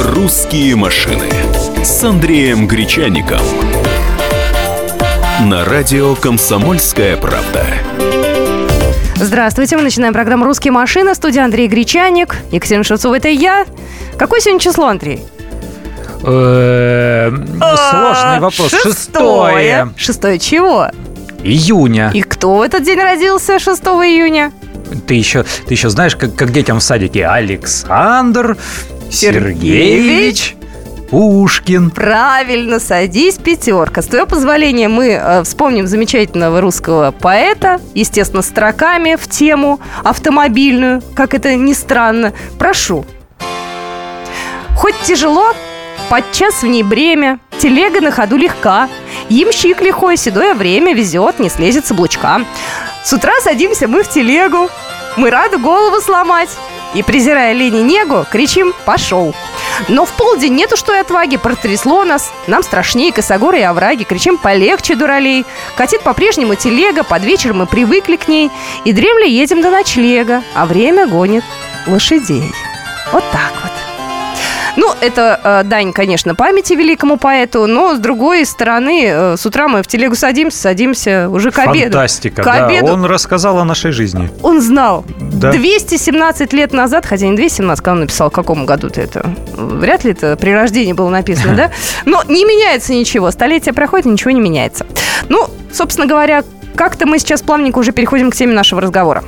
«Русские машины» с Андреем Гречаником. На радио «Комсомольская правда». Здравствуйте, мы начинаем программу «Русские машины». Студия Андрей Гречаник. Екатерина Шевцова, это я. Какое сегодня число, Андрей? Э, Сложный вопрос. Шестое. Шестое. Шестое чего? Июня. И кто в этот день родился 6 июня? Ты еще, ты еще знаешь, как, как детям в садике. Александр Сергеевич Пушкин. Правильно, садись, пятерка. С твоего позволения мы э, вспомним замечательного русского поэта, естественно, строками в тему автомобильную, как это ни странно. Прошу. Хоть тяжело, подчас в ней бремя, телега на ходу легка, ямщик лихой, седое время везет, не слезет с облучка. С утра садимся мы в телегу, мы рады голову сломать, и, презирая лень и негу, кричим «пошел». Но в полдень нету что и отваги, протрясло нас. Нам страшнее косогоры и овраги, кричим полегче, дуралей. Катит по-прежнему телега, под вечер мы привыкли к ней. И дремли едем до ночлега, а время гонит лошадей. Вот так вот. Ну, это э, дань, конечно, памяти великому поэту, но с другой стороны, э, с утра мы в телегу садимся, садимся уже к обеду. Фантастика, К да. обеду. Он рассказал о нашей жизни. Он знал. Да. 217 лет назад, хотя не 217, когда он написал, в каком году-то это? Вряд ли это при рождении было написано, да? Но не меняется ничего. Столетия проходит, ничего не меняется. Ну, собственно говоря, как-то мы сейчас плавненько уже переходим к теме нашего разговора.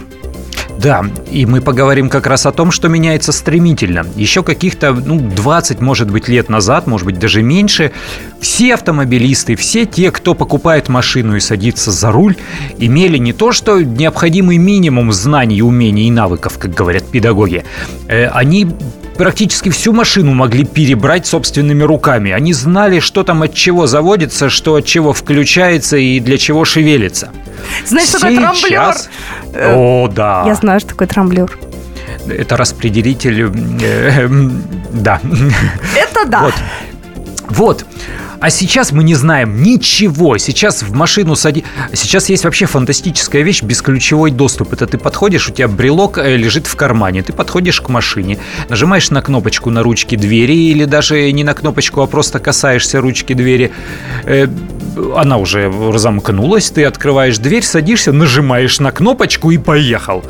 Да, и мы поговорим как раз о том, что меняется стремительно. Еще каких-то, ну, 20, может быть, лет назад, может быть, даже меньше, все автомобилисты, все те, кто покупает машину и садится за руль, имели не то, что необходимый минимум знаний, умений и навыков, как говорят педагоги, э, они практически всю машину могли перебрать собственными руками. Они знали, что там от чего заводится, что от чего включается и для чего шевелится. Знаешь, что такое трамблер? Сейчас- Э, О, да. Я знаю, что такое трамблер. Это распределитель... э, эм, Да. Это да. Вот. Вот. А сейчас мы не знаем ничего. Сейчас в машину сади... Сейчас есть вообще фантастическая вещь – бесключевой доступ. Это ты подходишь, у тебя брелок э, лежит в кармане. Ты подходишь к машине, нажимаешь на кнопочку на ручке двери или даже не на кнопочку, а просто касаешься ручки двери. Э, Она уже замкнулась, ты открываешь дверь, садишься, нажимаешь на кнопочку и поехал.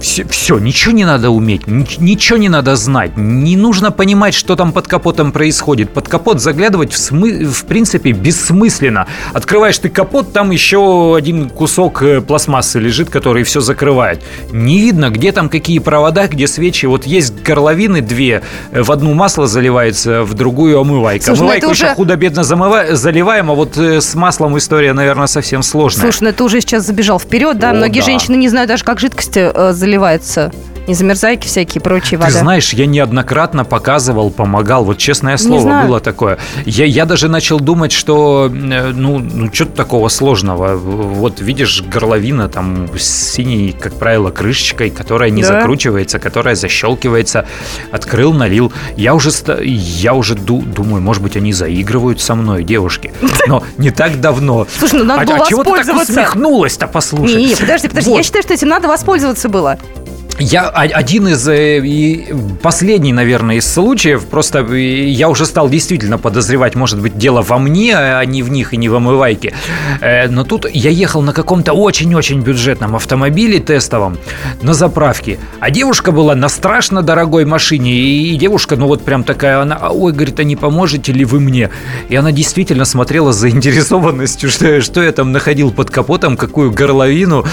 Все, все, ничего не надо уметь, ни- ничего не надо знать, не нужно понимать, что там под капотом происходит. Под капот заглядывать в, смы- в принципе бессмысленно. Открываешь ты капот, там еще один кусок э, пластмассы лежит, который все закрывает. Не видно, где там какие провода, где свечи. Вот есть горловины две, э, в одну масло заливается, в другую омывайка. Слушай, ну еще уже- худо-бедно замыва- заливаем, а вот э, с маслом история, наверное, совсем сложная. Слушай, ну ты уже сейчас забежал вперед, да? О, Многие да. женщины не знают даже, как жидкости э, заливаются. Не замерзайки всякие, прочие Ты вода. знаешь, я неоднократно показывал, помогал. Вот честное слово, было такое. Я, я даже начал думать, что э, ну, ну что-то такого сложного. Вот видишь, горловина там с синей, как правило, крышечкой, которая не Да. закручивается, которая защелкивается. Открыл, налил. Я уже, я уже ду- думаю, может быть, они заигрывают со мной, девушки. Но не так давно. Слушай, ну надо а, было а чего ты так усмехнулась-то, послушай? Не, не, подожди, подожди. Вот. Я считаю, что этим надо воспользоваться было. Я один из э, и последний, наверное, из случаев. Просто э, я уже стал действительно подозревать, может быть, дело во мне, а не в них и не в омывайке. Э, Но тут я ехал на каком-то очень-очень бюджетном автомобиле тестовом на заправке, а девушка была на страшно дорогой машине, и девушка, ну вот прям такая, она, «А, ой, говорит, а не поможете ли вы мне? И она действительно смотрела с заинтересованностью, что, что я там находил под капотом, какую горловину,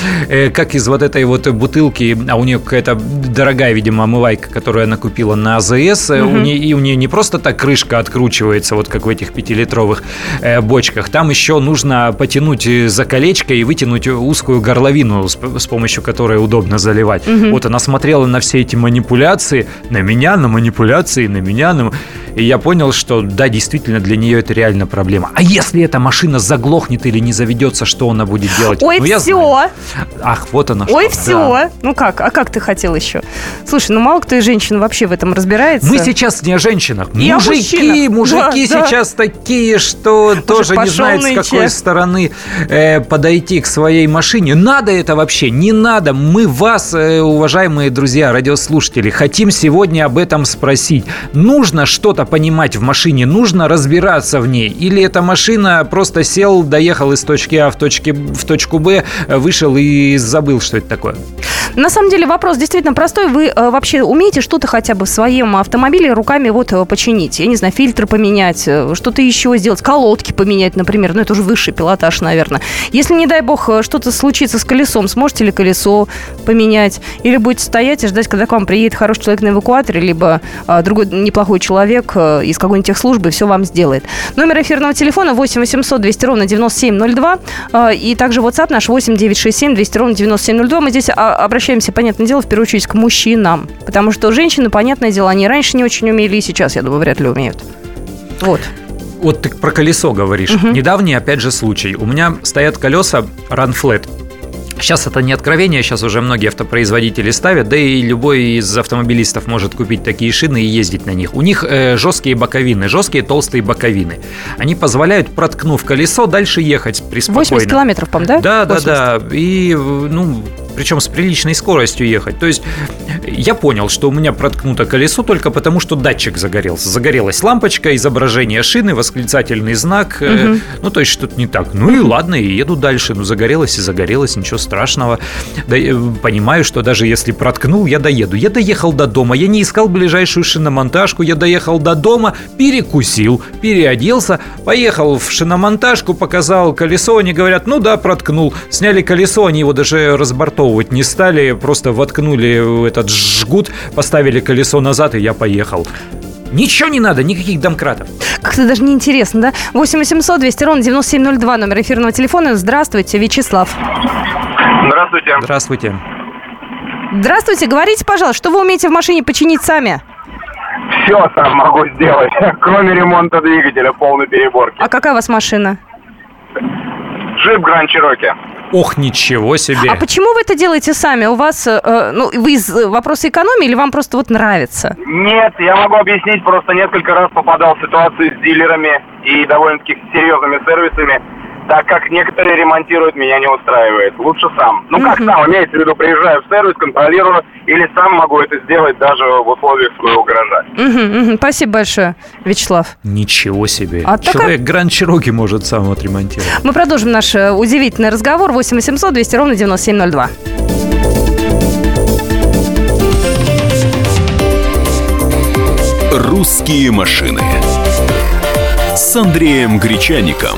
как из вот этой вот бутылки, а у нее какая-то дорогая, видимо, омывайка, которую она купила на АЗС, э, у нее, и у нее не просто так крышка откручивается, вот как в этих пятилитровых э, бочках, там еще нужно потянуть э, за колечко и вытянуть узкую горловину, с, с помощью которой удобно заливать. Вот она смотрела на все эти манипуляции, на меня, на манипуляции, на меня, на... И я понял, что да, действительно, для нее это реально проблема. А если эта машина заглохнет или не заведется, что она будет делать? Ой, Ну, я все. знаю. Ах, вот она Ой, что. все. Да. Ну как? А как ты хотел еще? Слушай, ну мало кто из женщин вообще в этом разбирается. Мы сейчас не о женщинах. О мужики, мужчинах. мужики Да, да. сейчас такие, что тоже не знают, с нынче. какой стороны э, подойти к своей машине. Надо это вообще? Не надо. Мы вас, э, уважаемые друзья, радиослушатели, хотим сегодня об этом спросить. Нужно что-то понимать в машине, нужно разбираться в ней. Или эта машина просто сел, доехал из точки А в, точке, в точку Б, вышел и забыл, что это такое. На самом деле вопрос действительно простой. Вы э, вообще умеете что-то хотя бы в своем автомобиле руками вот э, починить? Я не знаю, фильтры поменять, э, что-то еще сделать, колодки поменять, например. Ну, это уже высший пилотаж, наверное. Если, не дай бог, э, что-то случится с колесом, сможете ли колесо поменять? Или будете стоять и ждать, когда к вам приедет хороший человек на эвакуаторе, либо э, другой неплохой человек из какой-нибудь техслужбы все вам сделает. Номер эфирного телефона 8 800 200 ровно 9702. э, И также WhatsApp наш 8 967 200 ровно 9702. Мы здесь а, обращаемся, понятное дело, в первую очередь к мужчинам. Потому что женщины, понятное дело, они раньше не очень умели, и сейчас, я думаю, вряд ли умеют. Вот. Вот ты про колесо говоришь. Недавний, опять же, случай. У меня стоят колеса Run Flat. Сейчас это не откровение, сейчас уже многие автопроизводители ставят, да и любой из автомобилистов может купить такие шины и ездить на них. У них э, жесткие боковины, жесткие толстые боковины. Они позволяют, проткнув колесо, дальше ехать приспокойно. 80 километров, по-моему, да? Да, да, 80. да. И, э, ну, причем с приличной скоростью ехать. То есть я понял, что у меня проткнуто колесо только потому, что датчик загорелся. Загорелась лампочка, изображение шины, восклицательный знак. Мгм. Ну, то есть что-то не так. Ну и ладно, и еду дальше. Ну, загорелось и загорелось, ничего страшного. Да, э, понимаю, что даже если проткнул, я доеду. Я доехал до дома, я не искал ближайшую шиномонтажку, я доехал до дома, перекусил, переоделся, поехал в шиномонтажку, показал колесо, они говорят, ну да, проткнул. Сняли колесо, они его даже разбортовывать не стали, просто воткнули этот жгут, поставили колесо назад, и я поехал. Ничего не надо, никаких домкратов. Как-то даже неинтересно, да? 8 800 200 ровно 9702, номер эфирного телефона. Здравствуйте, Вячеслав. Здравствуйте. Здравствуйте. Здравствуйте, говорите, пожалуйста, что вы умеете в машине починить сами? Все сам могу сделать, кроме ремонта двигателя полной переборки. А какая у вас машина? Джип Гранд Чироки. Ох, ничего себе. А почему вы это делаете сами? У вас, э, ну, вы из э, вопроса экономии или вам просто вот нравится? Нет, я могу объяснить, просто несколько раз попадал в ситуации с дилерами и довольно-таки серьезными сервисами, так как некоторые ремонтируют, меня не устраивает. Лучше сам. Ну как сам, имеется в виду, приезжаю в сервис, контролирую, или сам могу это сделать даже в условиях своего гаража. Мгм. Спасибо большое, Вячеслав. Ничего себе. А Человек Гранд Чироки может сам отремонтировать. Мы продолжим наш э, удивительный разговор. 8 800 200 ровно 9702. «Русские машины» с Андреем Гречаником.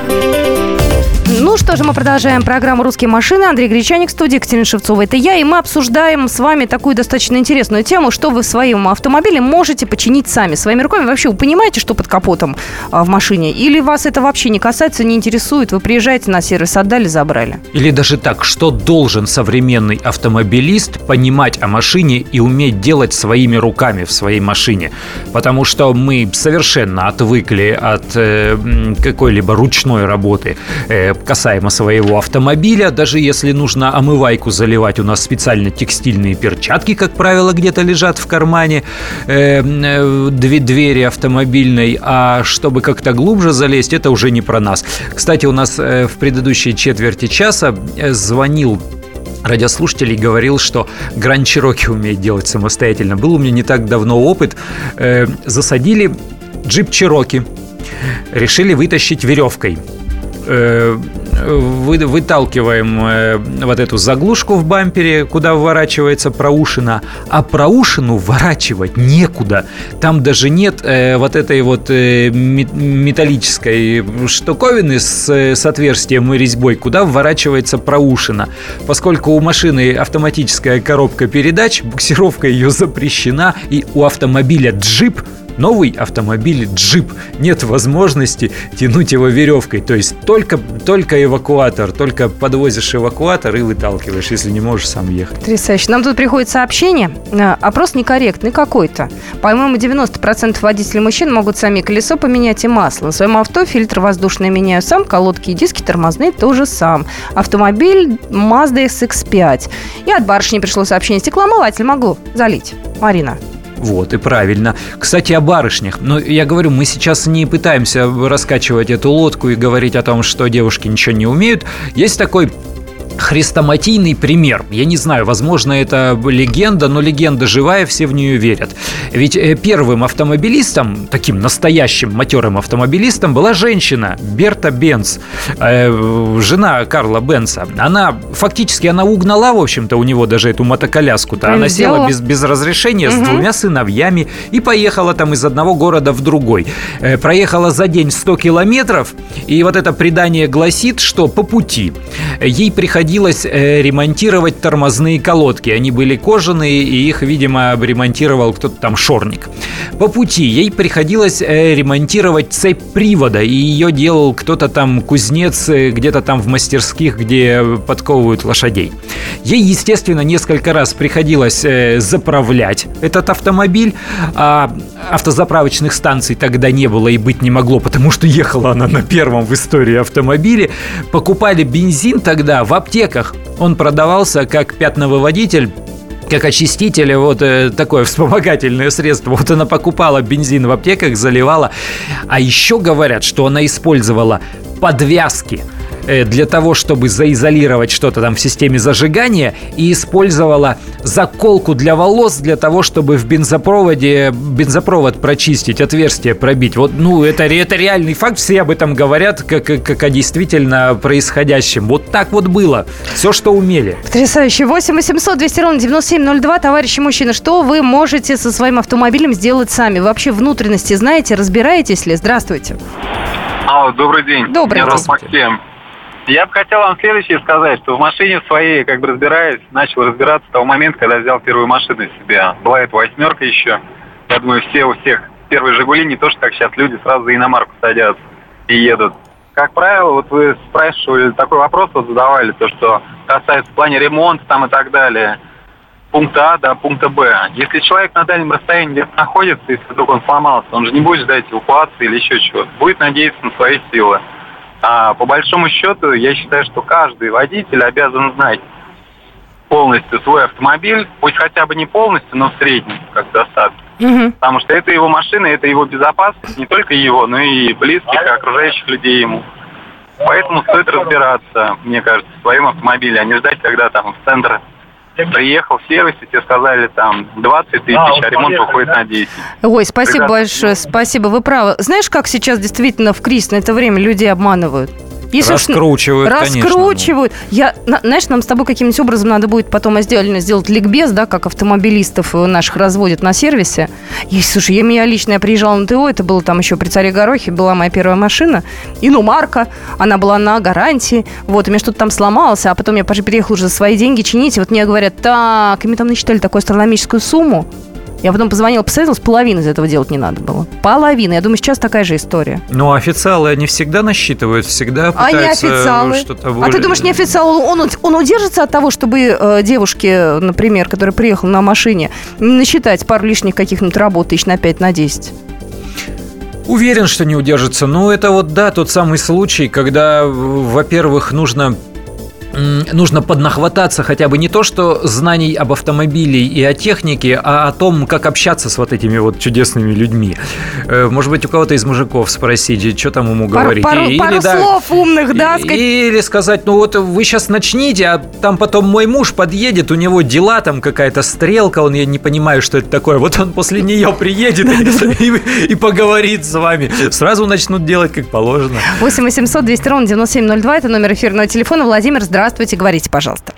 Ну что же, мы продолжаем программу «Русские машины». Андрей Гречаник в студии, Екатерина Шевцова. Это я, и мы обсуждаем с вами такую достаточно интересную тему, что вы в своем автомобиле можете починить сами, своими руками. Вообще, вы понимаете, что под капотом а, в машине? Или вас это вообще не касается, не интересует? Вы приезжаете на сервис, отдали, забрали. Или даже так, что должен современный автомобилист понимать о машине и уметь делать своими руками в своей машине. Потому что мы совершенно отвыкли от э, какой-либо ручной работы э, касаемо своего автомобиля. Даже если нужно омывайку заливать, у нас специально текстильные перчатки, как правило, где-то лежат в кармане э, э, две двери автомобильной. А чтобы как-то глубже залезть, это уже не про нас. Кстати, у нас э, в предыдущей четверти часа звонил радиослушателей говорил, что Гранд Чироки умеет делать самостоятельно. Был у меня не так давно опыт. Засадили джип Чироки. Решили вытащить веревкой вы, выталкиваем э, вот эту заглушку в бампере, куда вворачивается проушина, а проушину вворачивать некуда. Там даже нет э, вот этой вот э, металлической штуковины с, с отверстием и резьбой, куда вворачивается проушина. Поскольку у машины автоматическая коробка передач, буксировка ее запрещена, и у автомобиля джип новый автомобиль джип. Нет возможности тянуть его веревкой. То есть только, только эвакуатор, только подвозишь эвакуатор и выталкиваешь, если не можешь сам ехать. Потрясающе. Нам тут приходит сообщение. Э, опрос некорректный какой-то. По-моему, 90% водителей мужчин могут сами колесо поменять и масло. На своем авто фильтр воздушный меняю сам, колодки и диски тормозные тоже сам. Автомобиль Mazda SX5. И от барышни пришло сообщение. Стеклоомыватель могу залить. Марина. Вот, и правильно. Кстати, о барышнях. Но я говорю, мы сейчас не пытаемся раскачивать эту лодку и говорить о том, что девушки ничего не умеют. Есть такой хрестоматийный пример. Я не знаю, возможно, это легенда, но легенда живая, все в нее верят. Ведь э, первым автомобилистом, таким настоящим матерым автомобилистом, была женщина Берта Бенц, э, жена Карла Бенца. Она фактически она угнала, в общем-то, у него даже эту мотоколяску-то. Она села без, без разрешения угу. с двумя сыновьями и поехала там из одного города в другой. Э, проехала за день 100 километров, и вот это предание гласит, что по пути ей приходилось приходилось э, ремонтировать тормозные колодки. Они были кожаные, и их, видимо, ремонтировал кто-то там шорник. По пути ей приходилось э, ремонтировать цепь привода, и ее делал кто-то там кузнец э, где-то там в мастерских, где подковывают лошадей. Ей, естественно, несколько раз приходилось заправлять этот автомобиль, а автозаправочных станций тогда не было и быть не могло, потому что ехала она на первом в истории автомобиле. Покупали бензин тогда в аптеке аптеках. Он продавался как пятновыводитель как очиститель, вот э, такое вспомогательное средство. Вот она покупала бензин в аптеках, заливала. А еще говорят, что она использовала подвязки – для того, чтобы заизолировать что-то там в системе зажигания и использовала заколку для волос для того, чтобы в бензопроводе бензопровод прочистить, отверстие пробить. Вот, ну, это, это реальный факт, все об этом говорят, как, как о действительно происходящем. Вот так вот было. Все, что умели. Потрясающе. 8 800 200 ровно 9702. Товарищи мужчины, что вы можете со своим автомобилем сделать сами? Вы вообще внутренности знаете, разбираетесь ли? Здравствуйте. Алло, добрый день. Добрый Меня день. Максим. Я бы хотел вам следующее сказать, что в машине своей, как бы разбираюсь, начал разбираться с того момента, когда взял первую машину себе. Была это восьмерка еще. Я думаю, все у всех первые «Жигули» не то, что как сейчас люди сразу за иномарку садятся и едут. Как правило, вот вы спрашивали, такой вопрос вот задавали, то, что касается в плане ремонта там и так далее. Пункта А до пункта Б. Если человек на дальнем расстоянии где-то находится, если вдруг он сломался, он же не будет ждать эвакуации или еще чего-то. Будет надеяться на свои силы. А по большому счету, я считаю, что каждый водитель обязан знать полностью свой автомобиль, пусть хотя бы не полностью, но в среднем, как достаточно. Угу. Потому что это его машина, это его безопасность, не только его, но и близких, и окружающих людей ему. Поэтому стоит разбираться, мне кажется, в своем автомобиле, а не ждать, когда там в центр Приехал в сервис, и тебе сказали там 20 тысяч, а, а ремонт уходит на 10. Ой, спасибо Прекрасно. большое, спасибо, вы правы. Знаешь, как сейчас действительно в кризис на это время людей обманывают? Если раскручивают, уж, Раскручивают. Конечно. Я, знаешь, нам с тобой каким-нибудь образом надо будет потом отдельно сделать ликбез, да, как автомобилистов наших разводят на сервисе. И, слушай, я, меня лично я приезжала на ТО, это было там еще при Царе Горохе, была моя первая машина. И, ну, марка, она была на гарантии. Вот, у меня что-то там сломалось, а потом я переехала уже за свои деньги чинить. И вот мне говорят, так, и мне там насчитали такую астрономическую сумму. Я потом позвонила, посоветовалась, половину из этого делать не надо было. Половина. Я думаю, сейчас такая же история. Ну, официалы, они всегда насчитывают, всегда пытаются а не официалы? что-то... Более... А ты думаешь, не официал, он, он удержится от того, чтобы э, девушке, например, которая приехала на машине, насчитать пару лишних каких-нибудь работ тысяч на 5, на 10? Уверен, что не удержится. Ну, это вот, да, тот самый случай, когда, во-первых, нужно нужно поднахвататься хотя бы не то, что знаний об автомобиле и о технике, а о том, как общаться с вот этими вот чудесными людьми. Э, Может быть, у кого-то из мужиков спросить, что там ему Пару, говорить. пару- И- пару да, слов умных, да, сказать. Или сказать, ну вот вы сейчас начните, а там потом мой муж подъедет, у него дела, там какая-то стрелка, он, я не понимаю, что это такое. Вот он после нее приедет и поговорит с вами. Сразу начнут делать как положено. 8 800 200 ровно 9702, это номер эфирного телефона. Владимир, здравствуйте, говорите, пожалуйста.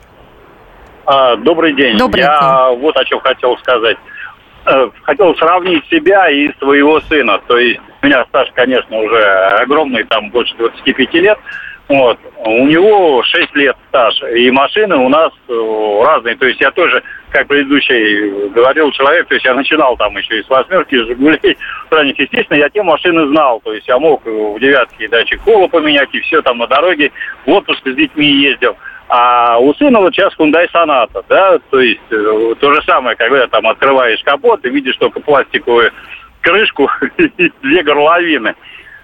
А, добрый день. Добрый Я вот о чем хотел сказать. Э, Хотел сравнить себя и своего сына. То есть у меня стаж, конечно, уже огромный, там больше 25 лет. Вот. У него 6 лет стаж. И машины у нас э, разные. То есть я тоже, как предыдущий говорил человек, то есть я начинал там еще и с восьмерки, из Жигулей. Ранних, естественно, я те машины знал. То есть я мог в девятке датчик кола поменять, и все там на дороге. В отпуск с детьми ездил. А у сына вот сейчас Hyundai Sonata, да, то есть э, то же самое, когда там открываешь капот и видишь только пластиковую крышку и две горловины.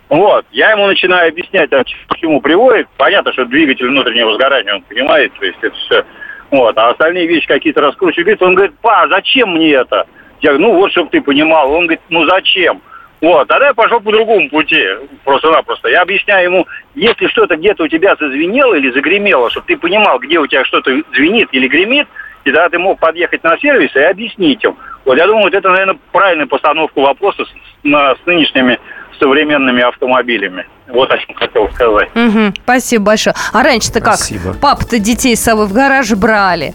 Вот, я ему начинаю объяснять, а к чему приводит. Понятно, что двигатель внутреннего сгорания, он понимает, то есть это все. Вот, а остальные вещи какие-то раскручивают. Он говорит, па, зачем мне это? Я говорю, ну вот, чтобы ты понимал. Он говорит, ну зачем? Вот, тогда я пошел по другому пути, просто-напросто. Я объясняю ему, если что-то где-то у тебя зазвенело или загремело, чтобы ты понимал, где у тебя что-то звенит или гремит, и тогда ты мог подъехать на сервис и объяснить им. Вот я думаю, вот это, наверное, правильная постановка вопроса с, на- с нынешними современными автомобилями. Вот о чем хотел сказать. Мгм, спасибо большое. А раньше-то как? Спасибо. Папа-то детей с собой в гараж брали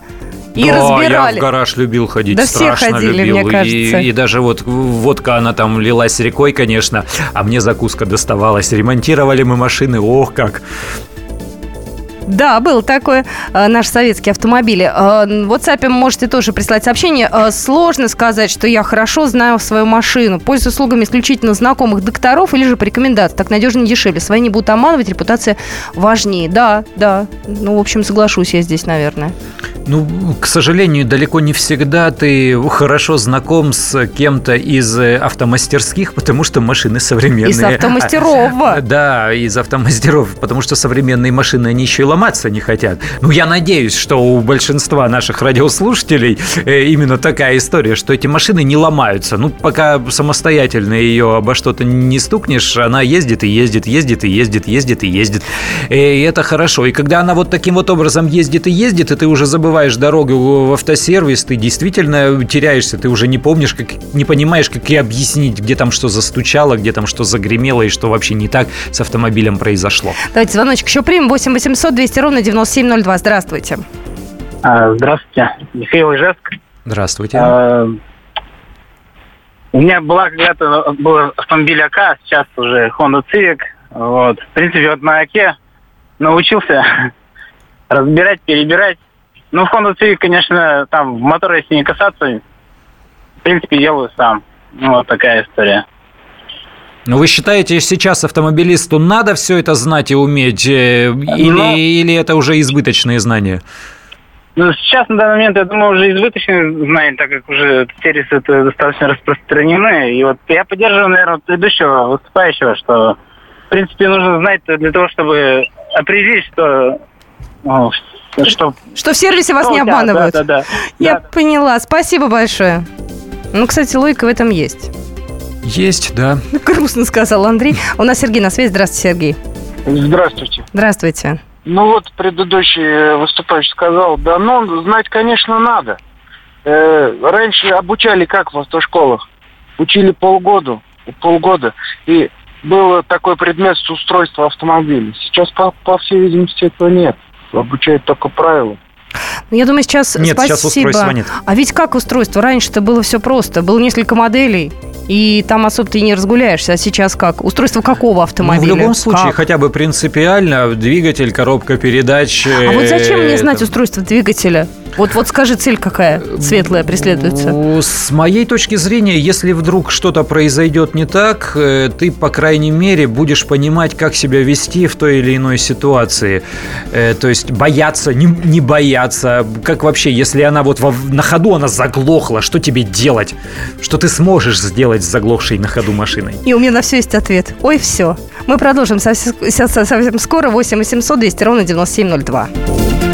и Да, разбирали. я в гараж любил ходить, Да все страшно ходили, любил. мне кажется. И, и даже вот водка, она там лилась рекой, конечно, а мне закуска доставалась. Ремонтировали мы машины, ох как. Да, был такое. Э, Наши советские автомобили. Э, В WhatsApp можете тоже прислать сообщение. Э, Сложно сказать, что я хорошо знаю свою машину. Пользуюсь услугами исключительно знакомых докторов или же по рекомендации. Так надежнее и дешевле. Свои не будут обманывать, репутация важнее. Да, да. Ну, в общем, соглашусь я здесь, наверное. Ну, к сожалению, далеко не всегда ты хорошо знаком с кем-то из э, автомастерских, потому что машины современные. Из автомастеров. А, Да, из автомастеров, потому что современные машины, они еще ломаться не хотят. Ну, я надеюсь, что у большинства наших радиослушателей э, именно такая история, что эти машины не ломаются. Ну, пока самостоятельно ее обо что-то не стукнешь, она ездит и ездит, ездит и ездит, ездит и ездит. Э, И это хорошо. И когда она вот таким вот образом ездит и ездит, и ты уже забываешь дорогу в автосервис, ты действительно теряешься, ты уже не помнишь, как, не понимаешь, как и объяснить, где там что застучало, где там что загремело и что вообще не так с автомобилем произошло. Давайте звоночек еще примем. 8 800 200 ровно 9702. Здравствуйте. А, Здравствуйте, Михаил Ижевск. Здравствуйте. А, У меня была когда-то был автомобиль АК, сейчас уже Honda Civic. Вот. В принципе, вот на АКе научился разбирать, перебирать. Ну, Honda Civic, конечно, там в мотор, если не касаться, в принципе, делаю сам. Ну, вот такая история. Ну, вы считаете, сейчас автомобилисту надо все это знать и уметь? э, Или, Ну- или это уже избыточные знания? Ну, сейчас, на данный момент, я думаю, уже избыточные знания, так как уже сервисы это достаточно распространены. И вот я поддерживаю, наверное, предыдущего выступающего, что, в принципе, нужно знать для того, чтобы определить, что... ну, что Что в сервисе вас что не обманывают. Да, да, да. Я Да. поняла. Спасибо большое. Ну, кстати, логика в этом есть. Есть, да. Грустно сказал Андрей. У нас Сергей на связи. Здравствуйте, Сергей. Здравствуйте. Здравствуйте. Ну вот предыдущий выступающий сказал, да ну, знать, конечно, надо. Э, раньше обучали как в автошколах? Учили полгода, полгода. И был такой предмет устройства автомобиля. Сейчас, по, по всей видимости, этого нет. Обучают только правила. Ну, Я думаю, сейчас Нет, спасибо. сейчас устройства нет. А ведь как устройство? Раньше-то было все просто. Было несколько моделей, и там особо ты не разгуляешься. А сейчас как? Устройство какого Ну, автомобиля? в любом случае, Как? хотя бы принципиально, двигатель, коробка передач. А вот зачем мне э, знать устройство двигателя? Вот, вот скажи, цель какая светлая преследуется? Ну, С моей точки зрения, если вдруг что-то произойдет не так, э, ты, по крайней мере, будешь понимать, как себя вести в той или иной ситуации. Э, То есть бояться, не, не бояться. Как вообще, если она вот во- на ходу, она заглохла, что тебе делать? Что ты сможешь сделать с заглохшей на ходу машиной? И у меня на все есть ответ. Ой, все. Мы продолжим совсем, совсем скоро. 8 800 200 ровно 9702.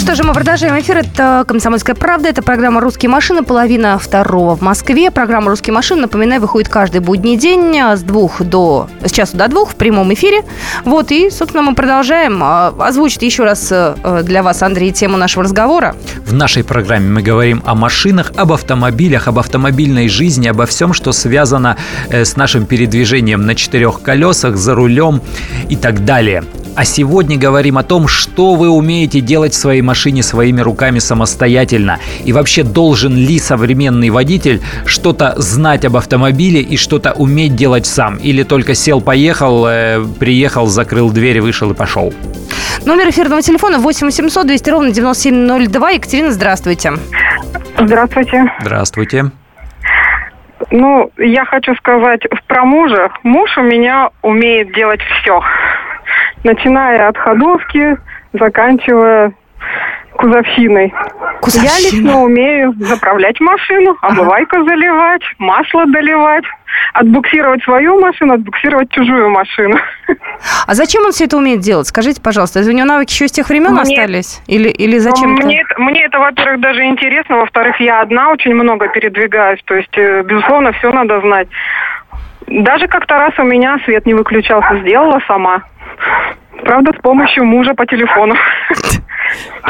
Ну что же, мы продолжаем эфир. Это «Комсомольская правда». Это программа «Русские машины». Половина второго в Москве. Программа «Русские машины», напоминаю, выходит каждый будний день с двух до... с часу до двух в прямом эфире. Вот, и, собственно, мы продолжаем. А, Озвучит еще раз э, для вас, Андрей, тему нашего разговора. В нашей программе мы говорим о машинах, об автомобилях, об автомобильной жизни, обо всем, что связано э, с нашим передвижением на четырех колесах, за рулем и так далее. А сегодня говорим о том, что вы умеете делать в своей машине своими руками самостоятельно. И вообще, должен ли современный водитель что-то знать об автомобиле и что-то уметь делать сам? Или только сел, поехал, э, приехал, закрыл дверь, вышел и пошел? Номер эфирного телефона 8 800 200 ровно 9702. Екатерина, здравствуйте. Здравствуйте. Здравствуйте. Ну, я хочу сказать про мужа. Муж у меня умеет делать все. Начиная от ходовки, заканчивая кузовщиной. Я лично умею заправлять машину, омывайку заливать, масло доливать, отбуксировать свою машину, отбуксировать чужую машину. А зачем он все это умеет делать? Скажите, пожалуйста, это у него навыки еще с тех времен Мне- остались? Или, или зачем Мне это, мне это, во-первых, даже интересно, во-вторых, я одна очень много передвигаюсь, то есть, э, безусловно, все надо знать. Даже как-то раз у меня свет не выключался, сделала сама. Правда, с помощью мужа по телефону.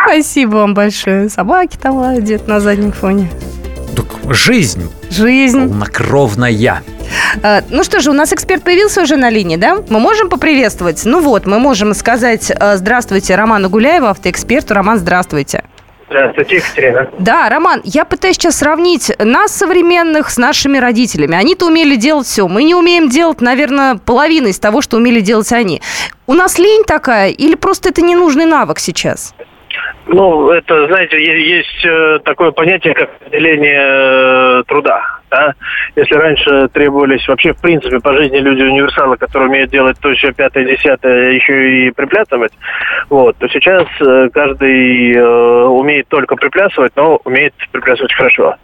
Спасибо вам большое. Собаки там лают на заднем фоне. Жизнь Жизнь. полнокровная. Э, Ну что же, у нас эксперт появился уже на линии, да? Мы можем поприветствовать? Ну вот, мы можем сказать э, здравствуйте Роману Гуляеву, автоэксперту. Роман, здравствуйте. Здравствуйте, Екатерина. Да, Роман, я пытаюсь сейчас сравнить нас, современных, с нашими родителями. Они-то умели делать все. Мы не умеем делать, наверное, половину из того, что умели делать они. У нас лень такая или просто это ненужный навык сейчас? Ну, это, знаете, есть э, такое понятие, как разделение э, труда. Да? Если раньше требовались вообще, в принципе, по жизни люди универсалы, которые умеют делать то, еще пятое, десятое, еще и приплясывать, вот, то сейчас э, каждый э, умеет только приплясывать, но умеет приплясывать хорошо.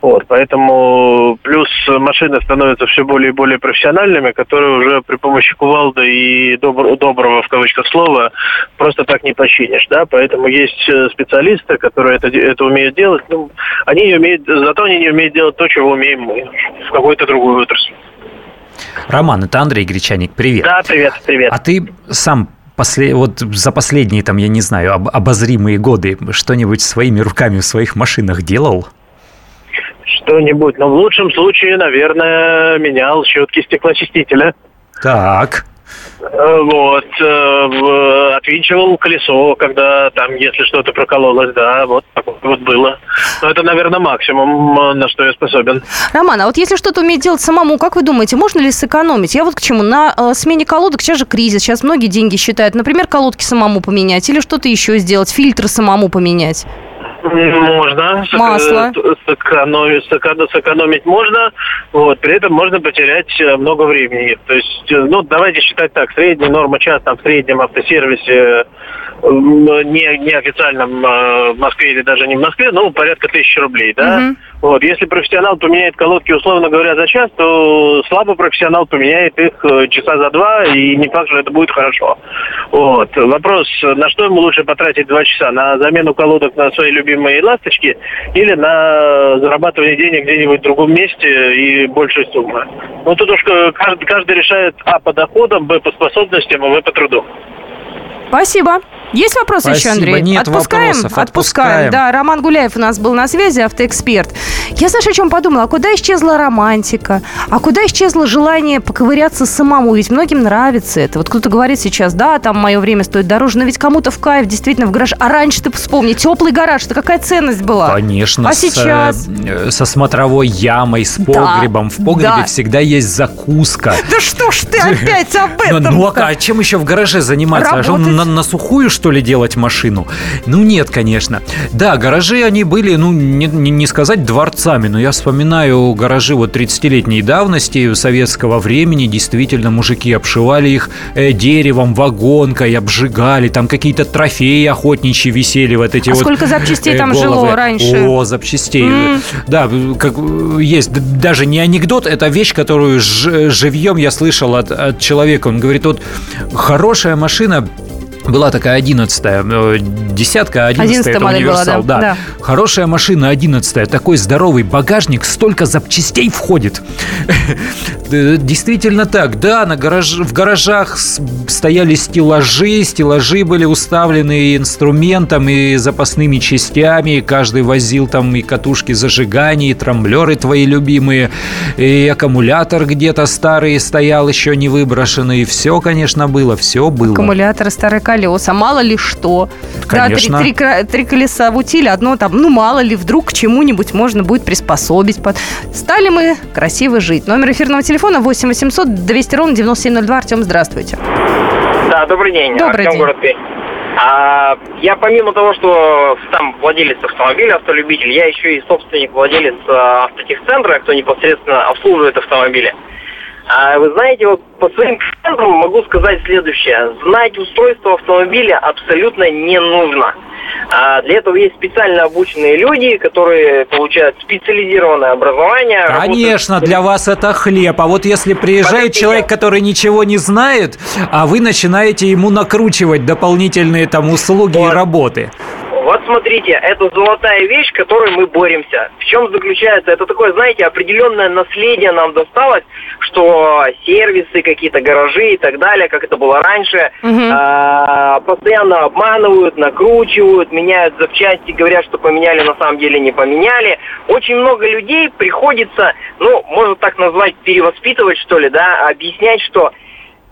Вот, поэтому плюс машины становятся все более и более профессиональными, которые уже при помощи кувалды и добр- доброго, в кавычках, слова просто так не починишь, да, поэтому есть специалисты, которые это, это умеют делать, ну, они не умеют, зато они не умеют делать то, чего умеем мы в какой-то другой отрасли. Роман, это Андрей Гречаник, привет. Да, привет, привет. А ты сам после, вот за последние, там, я не знаю, об- обозримые годы что-нибудь своими руками в своих машинах делал? Что-нибудь, но в лучшем случае, наверное, менял щетки стеклоочистителя. Так. Э, Вот, э, отвинчивал колесо, когда там, если что-то прокололось, да, вот так вот, было. Но это, наверное, максимум, э, на что я способен. Роман, а вот если что-то уметь делать самому, как вы думаете, можно ли сэкономить? Я вот к чему. На смене колодок сейчас же кризис, сейчас многие деньги считают. Например, колодки самому поменять или что-то еще сделать, фильтры самому поменять. Можно. Масло. э, Сэкономить, сэконо- сэкономить можно, вот, при этом можно потерять э, много времени. То есть, э, ну, давайте считать так, средняя норма час там в среднем автосервисе м, не, неофициальном э, в Москве или даже не в Москве, ну, порядка тысячи рублей, да? Мгм. Вот, если профессионал поменяет колодки, условно говоря, за час, то слабый профессионал поменяет их э, часа за два, и не факт, что это будет хорошо. Вот. Вопрос, на что ему лучше потратить два часа? На замену колодок на свои любимые ласточки или на зарабатывание денег где-нибудь в другом месте и большей суммы? Ну, тут уж каждый, каждый решает а по доходам, б по способностям, а в по труду. Спасибо. Есть вопросы еще, Спасибо. Андрей? Нет отпускаем? вопросов. Отпускаем. Отпускаем. Да, Роман Гуляев у нас был на связи, автоэксперт. Я, знаешь, о чем подумала? А куда исчезла романтика? А куда исчезло желание поковыряться самому? Ведь многим нравится это. Вот кто-то говорит сейчас, да, там мое время стоит дороже, но ведь кому-то в кайф, действительно, в гараж. А раньше ты вспомни, теплый гараж, это какая ценность была? Конечно, А с, сейчас? э, со смотровой ямой, с Да, погребом. В погребе да. всегда есть закуска. Да что ж ты опять об Ну, этом? ну, а чем еще в гараже заниматься? А на сухую, что ли, делать машину? Ну, нет, конечно. Да, гаражи, они были, ну, не, не- не сказать дворцами, но я вспоминаю гаражи вот 30-летней давности советского времени. Действительно, мужики обшивали их э, деревом, вагонкой, обжигали. Там какие-то трофеи охотничьи висели, вот эти А вот сколько запчастей э, там головы. жило раньше? О, запчастей. М. Да, как э, есть даже не анекдот, это вещь, которую ж- живьем я слышал от, от человека. Он говорит, вот хорошая машина была такая одиннадцатая, э, десятка, одиннадцатая, 11-я это модель была, универсал, да, да. да. Хорошая машина одиннадцатая, такой здоровый багажник, столько запчастей входит. Э, Действительно так, да, на гараж, в гаражах стояли стеллажи, стеллажи были уставлены и инструментом, и запасными частями, каждый возил там и катушки зажигания, и трамблеры твои любимые, и аккумулятор где-то старый стоял, еще не выброшенный, и все, конечно, было, все было. Аккумуляторы, старые колеса, мало ли что. Конечно. Да, три, три три колеса в утиле, одно там, ну, мало ли, вдруг к чему-нибудь можно будет приспособить. Стали мы красиво жить. Номер эфирного телефона 8 800 200 ровно 9702. Артем, здравствуйте. Да, добрый день. Добрый Артем, день. город Пермь. А, я помимо того, что там владелец автомобиля, автолюбитель, я еще и собственник, владелец а, автотехцентра, кто непосредственно обслуживает автомобили. А, вы знаете, вот по своим клиентам могу сказать следующее. Знать устройство автомобиля абсолютно не нужно. А, для этого есть специально обученные люди, которые получают специализированное образование. Конечно, работают- для вас это хлеб. А вот если приезжает Подождите. человек, который ничего не знает, а вы начинаете ему накручивать дополнительные там услуги и работы. Вот смотрите, это золотая вещь, которой мы боремся. В чем заключается? Это такое, знаете, определенное наследие нам досталось, что сервисы, какие-то гаражи и так далее, как это было раньше, а, постоянно обманывают, накручивают, меняют запчасти, говорят, что поменяли, на самом деле не поменяли. Очень много людей приходится, ну, можно так назвать, перевоспитывать, что ли, да, объяснять, что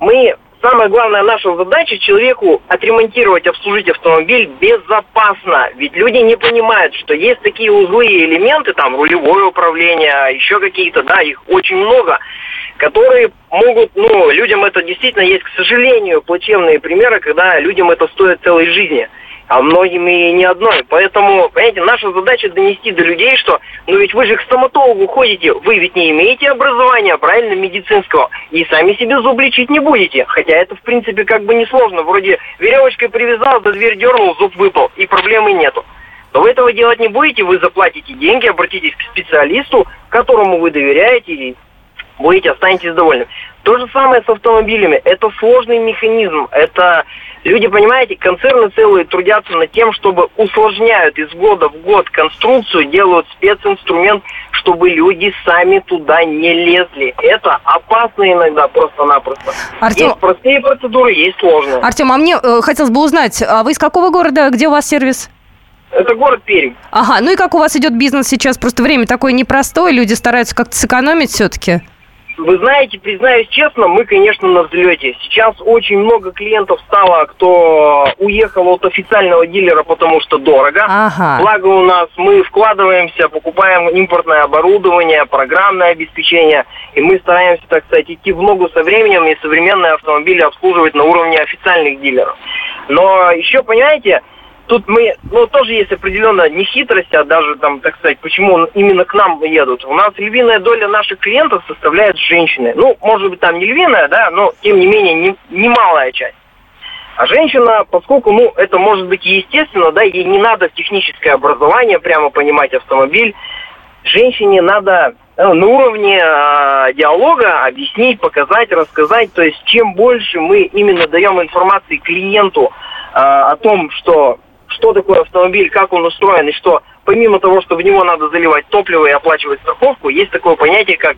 мы Самая главная наша задача человеку отремонтировать, обслужить автомобиль безопасно. Ведь люди не понимают, что есть такие узлы и элементы, там рулевое управление, еще какие-то, да, их очень много, которые могут, ну, людям это действительно есть, к сожалению, плачевные примеры, когда людям это стоит целой жизни а многим и не одной. Поэтому, понимаете, наша задача донести до людей, что, ну ведь вы же к стоматологу ходите, вы ведь не имеете образования, правильно, медицинского, и сами себе зуб лечить не будете. Хотя это, в принципе, как бы несложно. Вроде веревочкой привязал, за дверь дернул, зуб выпал, и проблемы нету. Но вы этого делать не будете, вы заплатите деньги, обратитесь к специалисту, которому вы доверяете, и будете, останетесь довольны. То же самое с автомобилями. Это сложный механизм. Это люди, понимаете, концерны целые трудятся над тем, чтобы усложняют из года в год конструкцию, делают специнструмент, чтобы люди сами туда не лезли. Это опасно иногда просто-напросто. Артем- Есть простые процедуры, есть сложные. Артем, а мне э, хотелось бы узнать, а вы из какого города, где у вас сервис? Это город Пермь. Ага, ну и как у вас идет бизнес сейчас? Просто время такое непростое, люди стараются как-то сэкономить все-таки. Вы знаете, признаюсь честно, мы, конечно, на взлете. Сейчас очень много клиентов стало, кто уехал от официального дилера, потому что дорого. Ага. Благо у нас мы вкладываемся, покупаем импортное оборудование, программное обеспечение, и мы стараемся, так сказать, идти в ногу со временем и современные автомобили обслуживать на уровне официальных дилеров. Но еще, понимаете, тут мы, ну, тоже есть определенная не хитрость, а даже там, так сказать, почему именно к нам едут. У нас львиная доля наших клиентов составляет женщины. Ну, может быть, там не львиная, да, но тем не менее не- немалая часть. А женщина, поскольку, ну, это может быть и естественно, да, ей не надо техническое образование прямо понимать автомобиль, женщине надо э, на уровне э, диалога объяснить, показать, рассказать. То есть чем больше мы именно даем информации клиенту э, о том, что что такое автомобиль, как он устроен, и что помимо того, что в него надо заливать топливо и оплачивать страховку, есть такое понятие, как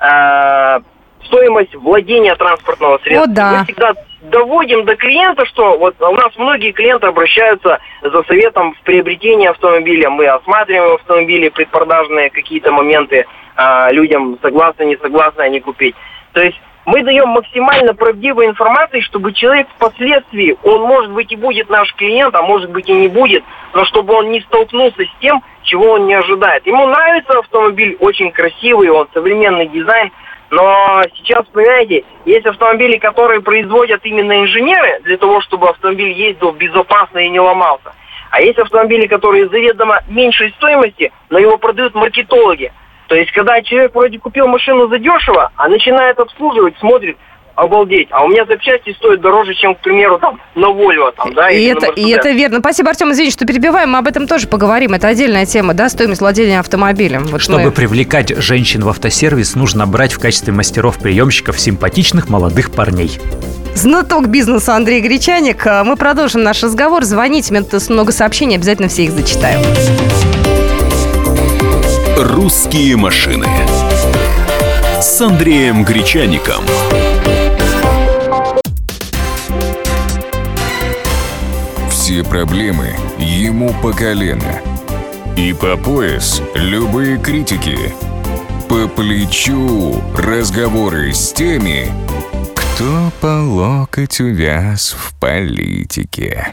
э, стоимость владения транспортного средства. О, да. Мы всегда доводим до клиента, что вот у нас многие клиенты обращаются за советом в приобретении автомобиля. Мы осматриваем автомобили, предпродажные какие-то моменты а, людям согласны, не согласны они купить. То есть мы даем максимально правдивую информацию, чтобы человек впоследствии, он может быть и будет наш клиент, а может быть и не будет, но чтобы он не столкнулся с тем, чего он не ожидает. Ему нравится автомобиль, очень красивый, он современный дизайн, но сейчас, понимаете, есть автомобили, которые производят именно инженеры для того, чтобы автомобиль ездил безопасно и не ломался. А есть автомобили, которые заведомо меньшей стоимости, но его продают маркетологи. То есть, когда человек вроде купил машину задешево, а начинает обслуживать, смотрит, обалдеть. А у меня запчасти стоят дороже, чем, к примеру, там, на Volvo, там, да, И это, и это верно. Спасибо, Артем, извини, что перебиваем. Мы об этом тоже поговорим. Это отдельная тема, да, стоимость владения автомобилем. Вот Чтобы мы- привлекать женщин в автосервис, нужно брать в качестве мастеров-приемщиков симпатичных молодых парней. Знаток бизнеса Андрей Гречаник. А, Мы продолжим наш разговор. Звоните, мне тут много сообщений, обязательно все их зачитаю. «Русские машины» с Андреем Гречаником. Все проблемы ему по колено. И по пояс любые критики. По плечу разговоры с теми, кто по локоть увяз в политике.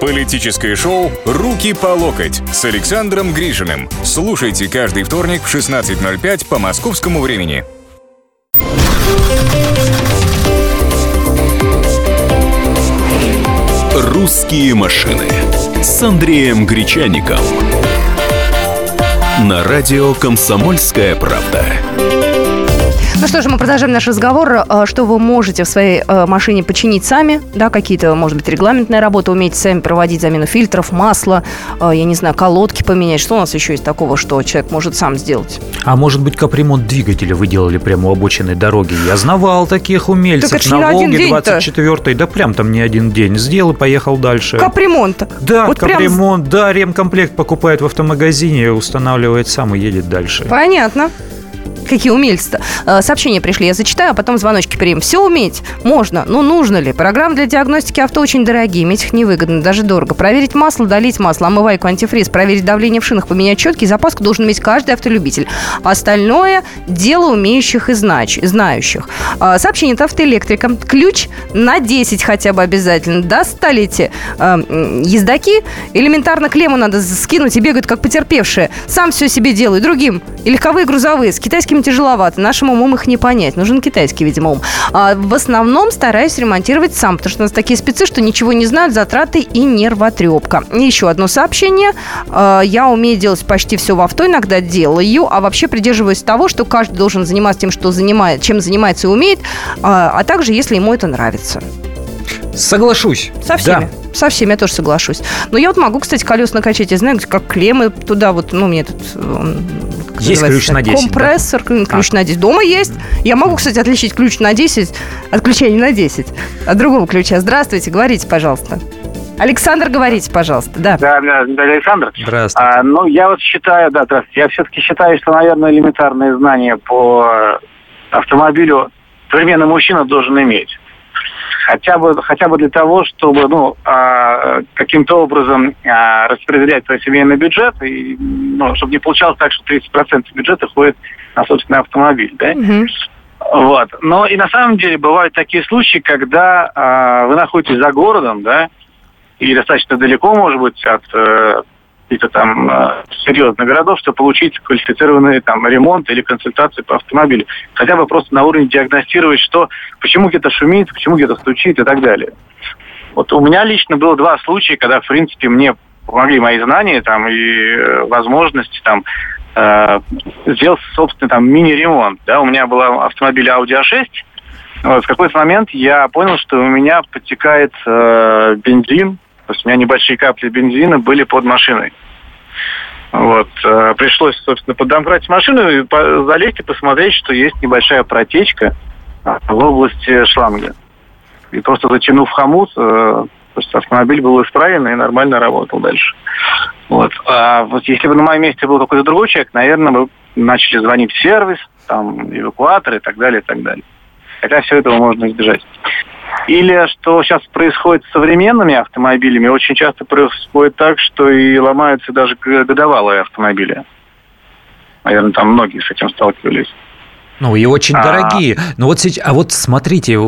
Политическое шоу «Руки по локоть» с Александром Гришиным. Слушайте каждый вторник в 16.05 по московскому времени. «Русские машины» с Андреем Гречаником. На радио «Комсомольская правда». Ну что ж, мы продолжаем наш разговор. А, Что вы можете в своей э, машине починить сами? Да, какие-то, может быть, регламентные работы умеете сами проводить, замену фильтров, масла, э, я не знаю, колодки поменять. Что у нас еще есть такого, что человек может сам сделать? А может быть, капремонт двигателя вы делали прямо у обочины дороги? Я знавал таких умельцев Так на Волге день-то. 24 да прям там не один день. Сделал и поехал дальше. Капремонт. Да, Вот прям капремонт, да, ремкомплект покупает в автомагазине, устанавливает сам и едет дальше. Понятно. Какие умельцы-то. Э, Сообщения пришли, я зачитаю, а потом звоночки примем. Все уметь можно, но нужно ли? Программы для диагностики авто очень дорогие, иметь их невыгодно, даже дорого. Проверить масло, долить масло, омывайку, антифриз, проверить давление в шинах, поменять четкий, запаску должен иметь каждый автолюбитель. Остальное – дело умеющих и знач- знающих. А, Сообщение от автоэлектрика. Ключ на 10 хотя бы обязательно. Достали э, ездаки, элементарно клемму надо скинуть и бегают как потерпевшие. Сам все себе делаю, другим. И легковые, грузовые. С китайскими тяжеловато. Нашим умом их не понять. Нужен китайский, видимо, ум. А в основном стараюсь ремонтировать сам, потому что у нас такие спецы, что ничего не знают, затраты и нервотрепка. Еще одно сообщение. А, Я умею делать почти все в авто, иногда делаю, а вообще придерживаюсь того, что каждый должен заниматься тем, что занимает, чем занимается и умеет, а а также, если ему это нравится. Соглашусь. Со всеми. Со всеми я тоже соглашусь. Но я вот могу, кстати, колес накачать. Я знаю, как клеммы туда вот, ну, мне тут... как Есть называется, ключ на 10, Компрессор, ключ А. на 10. Дома есть. Я могу, кстати, отличить ключ на 10 от ключа не на 10, от другого ключа. Здравствуйте, говорите, пожалуйста. Александр, говорите, пожалуйста. Да. Да, да, да, Александр. Здравствуйте. А, ну, я вот считаю, да, здравствуйте. Я все-таки считаю, что, наверное, элементарные знания по автомобилю современный мужчина должен иметь. Хотя бы, хотя бы для того, чтобы ну, а, каким-то образом а, распределять свой семейный бюджет, и, ну, чтобы не получалось так, что 30% бюджета ходит на собственный автомобиль. Да? Вот. Но и на самом деле бывают такие случаи, когда а, вы находитесь за городом, да, и достаточно далеко, может быть, от э, каких-то там э, серьезных городов, чтобы получить квалифицированный там ремонт или консультацию по автомобилю. Хотя бы просто на уровне диагностировать, что, почему где-то шумит, почему где-то стучит и так далее. Вот у меня лично было два случая, когда, в принципе, мне помогли мои знания там и э, возможности там э, сделать собственный там мини-ремонт. Да, у меня был автомобиль Audi A6. Вот, в какой-то момент я понял, что у меня подтекает э, бензин, то есть у меня небольшие капли бензина были под машиной. Вот. э, Пришлось, собственно, подобрать машину и залезть и посмотреть, что есть небольшая протечка а, в области шланга. И просто затянув хомут, э, то есть автомобиль был исправен и нормально работал дальше. Вот. А вот если бы на моем месте был какой-то другой человек, наверное, мы начали звонить в сервис, там, эвакуатор и так далее, и так далее. Хотя все этого можно избежать. Или что сейчас происходит с современными автомобилями, очень часто происходит так, что и ломаются даже годовалые автомобили. Наверное, там многие с этим сталкивались. Ну, и очень А. дорогие. Ну, вот а вот смотрите,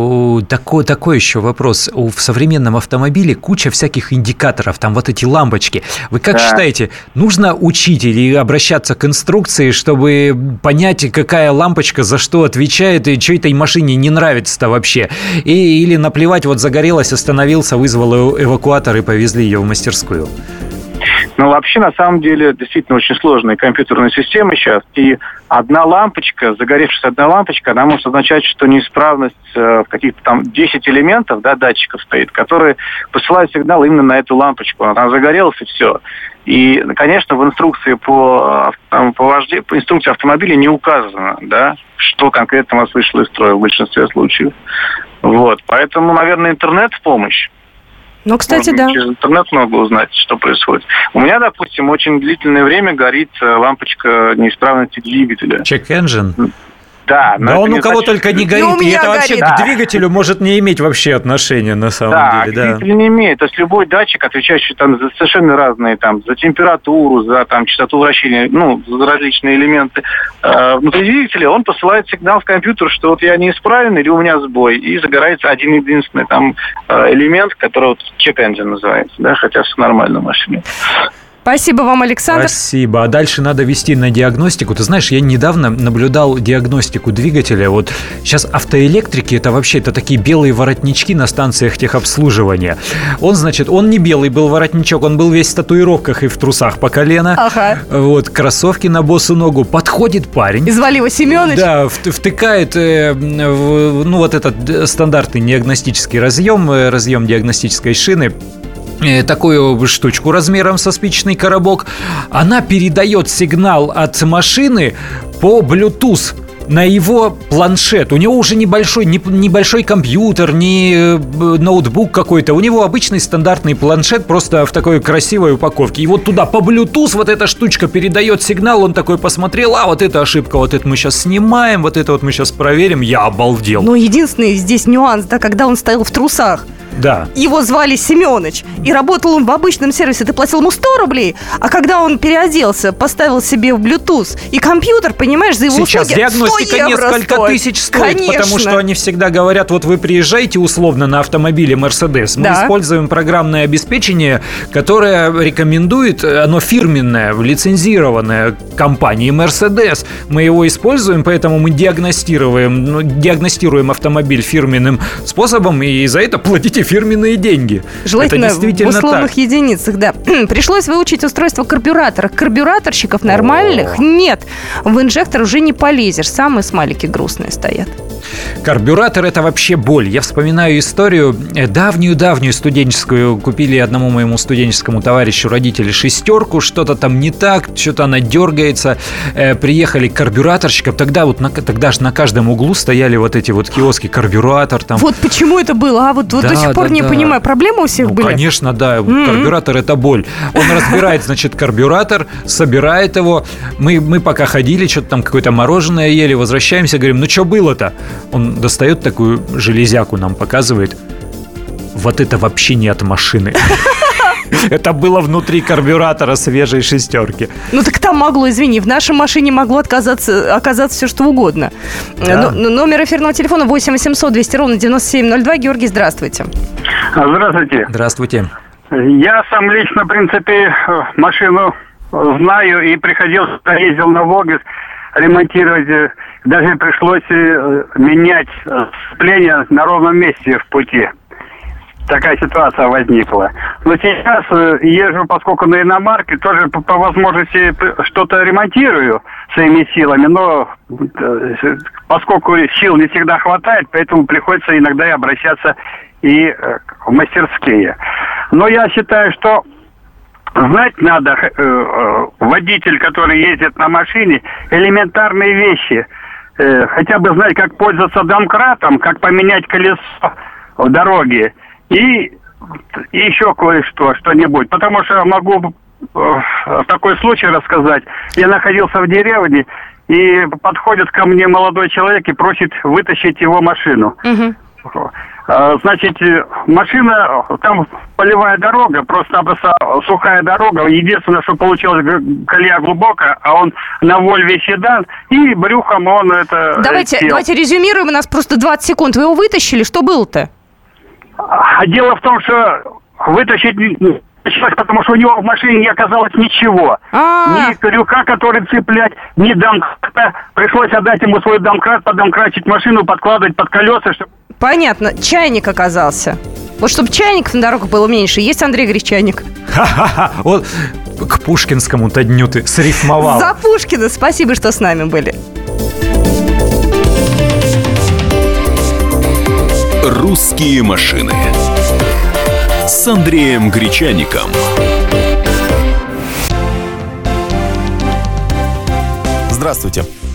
такой, такой еще вопрос. В современном автомобиле куча всяких индикаторов, там вот эти лампочки. Вы как Да. считаете, нужно учить или обращаться к инструкции, чтобы понять, какая лампочка за что отвечает, и что этой машине не нравится-то вообще? И, или наплевать, вот загорелась, остановился, вызвал эвакуатор и повезли ее в мастерскую? Ну, вообще, на самом деле, действительно очень сложная компьютерная система сейчас. И одна лампочка, загоревшаяся одна лампочка, она может означать, что неисправность э, в каких-то там 10 элементов, да, датчиков стоит, которые посылают сигнал именно на эту лампочку. Она загорелась, и все. И, конечно, в инструкции по, ав- по, вожде- по инструкции автомобиля не указано, да, что конкретно у вас вышло из строя в большинстве случаев. Вот. Поэтому, наверное, интернет в помощь. Ну, кстати, Можно да. Через интернет много узнать, что происходит. У меня, допустим, очень длительное время горит э, лампочка неисправности двигателя. Check engine? Да, но Да он у кого значит, только не горит, и это вообще Да. к двигателю может не иметь вообще отношения на самом Да, деле. Да. двигателю не имеет. То есть любой датчик, отвечающий там за совершенно разные, там, за температуру, за там частоту вращения, ну, за различные элементы э, внутри двигателя, он посылает сигнал в компьютер, что вот я неисправен или у меня сбой, и загорается один единственный там э, элемент, который вот engine называется, да, хотя все нормально в машине. Спасибо вам, Александр. Спасибо. А дальше надо вести на диагностику. Ты знаешь, я недавно наблюдал диагностику двигателя. Вот сейчас автоэлектрики это вообще это такие белые воротнички на станциях техобслуживания. Он, значит, он не белый был воротничок, он был весь в татуировках и в трусах по колено. Ага. Вот, кроссовки на босу ногу. Подходит парень. И звали его Семенович. Да, вт- втыкает, э, в- ну, вот этот э, стандартный диагностический разъем, э, разъем диагностической шины, такую штучку размером со спичечный коробок. Она передает сигнал от машины по Bluetooth на его планшет. У него уже небольшой, не- небольшой компьютер, не э, ноутбук какой-то. У него обычный стандартный планшет, просто в такой красивой упаковке. И вот туда по Bluetooth вот эта штучка передает сигнал. Он такой посмотрел, а вот эта ошибка, вот это мы сейчас снимаем, вот это вот мы сейчас проверим. Я обалдел. Но единственный здесь нюанс, да, когда он стоял в трусах. Да. Его звали Семенович. И работал он в обычном сервисе. Ты платил ему 100 рублей. А когда он переоделся, поставил себе в Bluetooth и компьютер, понимаешь, за его Сейчас услуги 100 диагностика евро несколько стоит. тысяч стоит, потому Конечно. что они всегда говорят, вот вы приезжаете условно на автомобиле Mercedes, мы Да. используем программное обеспечение, которое рекомендует, оно фирменное, лицензированное компанией Mercedes. Мы его используем, поэтому мы диагностируем, ну, диагностируем автомобиль фирменным способом, и за это платите фирменные деньги. Желательно это действительно в условных так. единицах, да. Пришлось выучить устройство карбюратора. Карбюраторщиков нормальных нет. В инжектор уже не полезешь. Самые смайлики грустные стоят. Карбюратор это вообще боль. Я вспоминаю историю давнюю-давнюю студенческую. Купили одному моему студенческому товарищу родители шестерку, что-то там не так, что-то она дергается. Э, приехали к карбюраторщикам. Тогда вот на, тогда же на каждом углу стояли вот эти вот киоски карбюратор там. Вот почему это было, а? Вот, вот Да, до сих пор да, не да. понимаю. Проблемы у всех Ну, были? конечно, да. М-м. Карбюратор это боль. Он разбирает, значит, карбюратор, собирает его. Мы, мы пока ходили, что-то там какое-то мороженое ели, возвращаемся, говорим, ну что было-то? Он достает такую железяку, нам показывает. Вот это вообще не от машины. Это было внутри карбюратора свежей шестерки. Ну так там могло, извини, в нашей машине могло отказаться, оказаться все что угодно. Да. Ну, номер эфирного телефона 8 800 200 ровно 9702. Георгий, здравствуйте. Здравствуйте. Здравствуйте. Я сам лично, в принципе, э, машину знаю и приходился, ездил на Волге ремонтировать. э, Даже пришлось э, менять э, сцепление на ровном месте в пути. Такая ситуация возникла. Но сейчас езжу, поскольку на иномарке, тоже по, по возможности что-то ремонтирую своими силами, но поскольку сил не всегда хватает, поэтому приходится иногда и обращаться и в мастерские. Но я считаю, что знать надо э, э, водитель, который ездит на машине, элементарные вещи. Э, хотя бы знать, как пользоваться домкратом, как поменять колесо в дороге и, еще кое-что, что-нибудь. Потому что могу э, такой случай рассказать. Я находился в деревне, и подходит ко мне молодой человек и просит вытащить его машину. А, Значит, э, машина, там полевая дорога, просто-напросто сухая дорога. Единственное, что получилось, колея глубокая, а он на Вольве седан, и брюхом он это... э, Давайте, сел. давайте резюмируем, у нас просто 20 секунд. Вы его вытащили, что было-то? А дело в том, что вытащить получилось, потому что у него в машине не оказалось ничего. А. Ни крюка, который цеплять, ни домкрата. Пришлось отдать ему свой домкрат, подомкрачить машину, подкладывать под колеса, чтобы... Понятно, чайник оказался. Вот чтобы чайников на дорогах было меньше, есть Андрей Гречаник. Ха-ха-ха. Вот к Пушкинскому-то дню ты срифмовал. За Пушкина, спасибо, что с нами были. «Русские машины» с Андреем Гречаником. Здравствуйте.